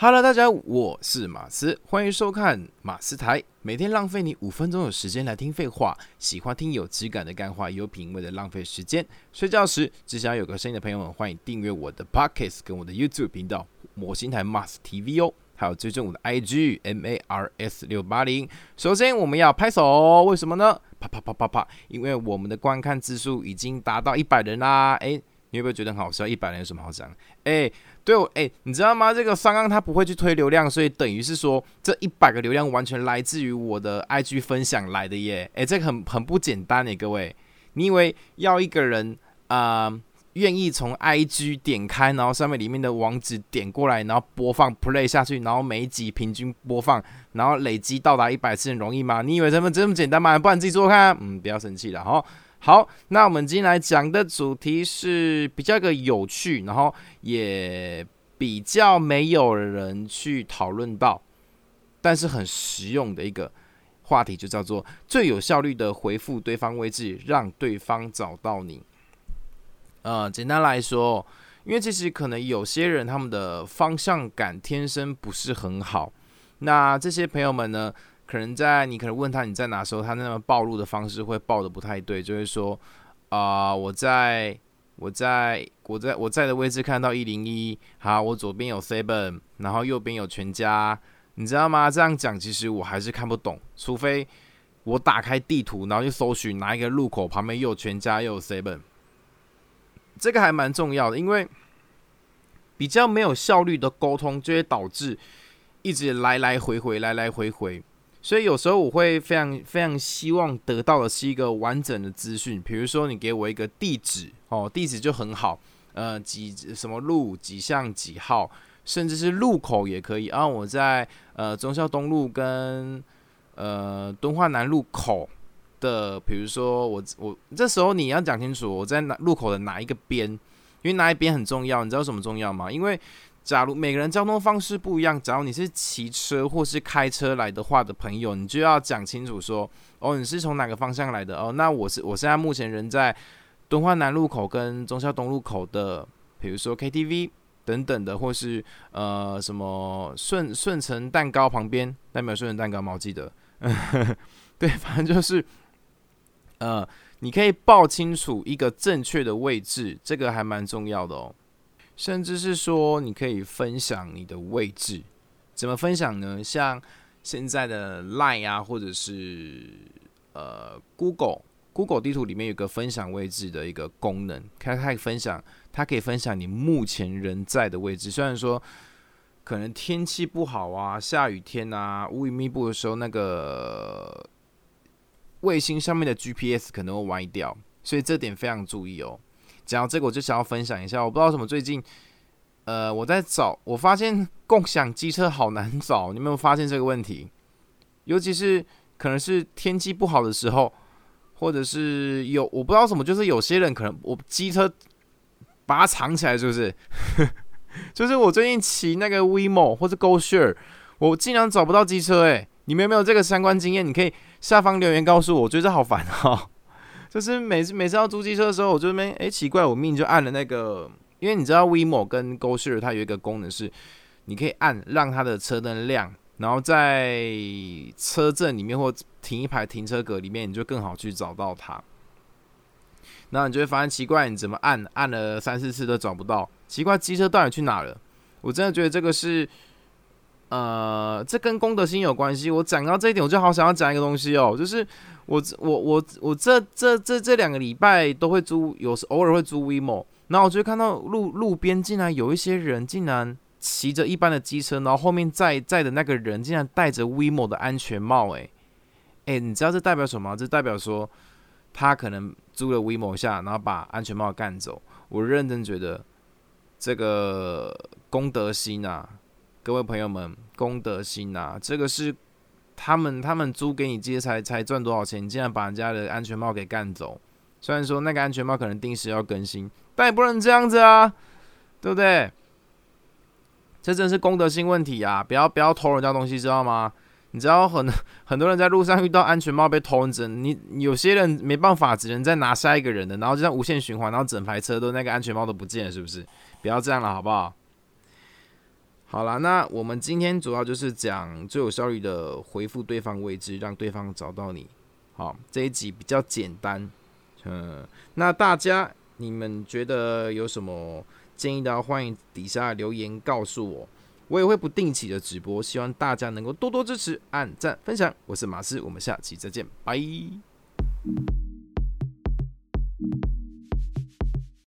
Hello，大家，我是马斯，欢迎收看马斯台。每天浪费你五分钟的时间来听废话，喜欢听有质感的干话，有品味的浪费时间。睡觉时只想有个声音的朋友们，欢迎订阅我的 Pockets 跟我的 YouTube 频道魔星台 Mars TV 哦，还有追踪我的 IG M A R S 六八零。首先我们要拍手，为什么呢？啪啪啪啪啪，因为我们的观看次数已经达到一百人啦！诶，你有没有觉得很好笑？一百人有什么好讲？诶。对，哎，你知道吗？这个商刚他不会去推流量，所以等于是说这一百个流量完全来自于我的 IG 分享来的耶。哎，这个很很不简单哎，各位，你以为要一个人啊愿意从 IG 点开，然后上面里面的网址点过来，然后播放 play 下去，然后每一集平均播放，然后累积到达一百次容易吗？你以为这么这么简单吗？不然自己做看。嗯，不要生气了哈。好，那我们今天来讲的主题是比较个有趣，然后也比较没有人去讨论到，但是很实用的一个话题，就叫做最有效率的回复对方位置，让对方找到你。呃，简单来说，因为其实可能有些人他们的方向感天生不是很好，那这些朋友们呢？可能在你可能问他你在哪时候，他那么暴露的方式会报的不太对，就会说啊，我在我在我在我在的位置看到一零一，好，我左边有 seven，然后右边有全家，你知道吗？这样讲其实我还是看不懂，除非我打开地图，然后去搜寻哪一个路口旁边又有全家又有 seven，这个还蛮重要的，因为比较没有效率的沟通就会导致一直来来回回来来回回。所以有时候我会非常非常希望得到的是一个完整的资讯，比如说你给我一个地址哦，地址就很好，呃几什么路几巷几号，甚至是路口也可以啊。我在呃忠孝东路跟呃敦化南路口的，比如说我我这时候你要讲清楚我在哪路口的哪一个边，因为哪一边很重要，你知道什么重要吗？因为假如每个人交通方式不一样，假如你是骑车或是开车来的话的朋友，你就要讲清楚说，哦，你是从哪个方向来的？哦，那我是我现在目前人在敦化南路口跟中孝东路口的，比如说 KTV 等等的，或是呃什么顺顺成蛋糕旁边，那没有顺成蛋糕吗？我记得，对，反正就是呃，你可以报清楚一个正确的位置，这个还蛮重要的哦。甚至是说，你可以分享你的位置，怎么分享呢？像现在的 Line 啊，或者是呃 Google Google 地图里面有个分享位置的一个功能，它可以分享，它可以分享你目前人在的位置。虽然说可能天气不好啊，下雨天啊，乌云密布的时候，那个卫星上面的 GPS 可能会歪掉，所以这点非常注意哦。讲到这个，我就想要分享一下。我不知道什么最近，呃，我在找，我发现共享机车好难找。你有没有发现这个问题？尤其是可能是天气不好的时候，或者是有我不知道什么，就是有些人可能我机车把它藏起来，是不是？就是我最近骑那个 WeMo 或者 GoShare，我竟然找不到机车。诶，你们有没有这个相关经验？你可以下方留言告诉我。我觉得好烦啊。就是每次每次要租机车的时候，我就没哎奇怪，我命就按了那个，因为你知道 WeMo 跟 GoShare 它有一个功能是，你可以按让它的车灯亮，然后在车阵里面或停一排停车格里面，你就更好去找到它。然后你就会发现奇怪，你怎么按按了三四次都找不到，奇怪机车到底去哪了？我真的觉得这个是。呃，这跟公德心有关系。我讲到这一点，我就好想要讲一个东西哦，就是我我我我这这这这两个礼拜都会租，有时偶尔会租 WeMo，然后我就会看到路路边竟然有一些人竟然骑着一般的机车，然后后面载载的那个人竟然戴着 WeMo 的安全帽，诶诶，你知道这代表什么？这代表说他可能租了 WeMo 下，然后把安全帽干走。我认真觉得这个公德心啊。各位朋友们，公德心呐，这个是他们他们租给你接才才赚多少钱？你竟然把人家的安全帽给干走。虽然说那个安全帽可能定时要更新，但也不能这样子啊，对不对？这真是公德心问题啊！不要不要偷人家东西，知道吗？你知道很很多人在路上遇到安全帽被偷，你有些人没办法，只能再拿下一个人的，然后就像无限循环，然后整排车都那个安全帽都不见了，是不是？不要这样了，好不好？好啦，那我们今天主要就是讲最有效率的回复对方位置，让对方找到你。好，这一集比较简单。嗯，那大家你们觉得有什么建议的，欢迎底下留言告诉我。我也会不定期的直播，希望大家能够多多支持、按赞、分享。我是马斯，我们下期再见，拜。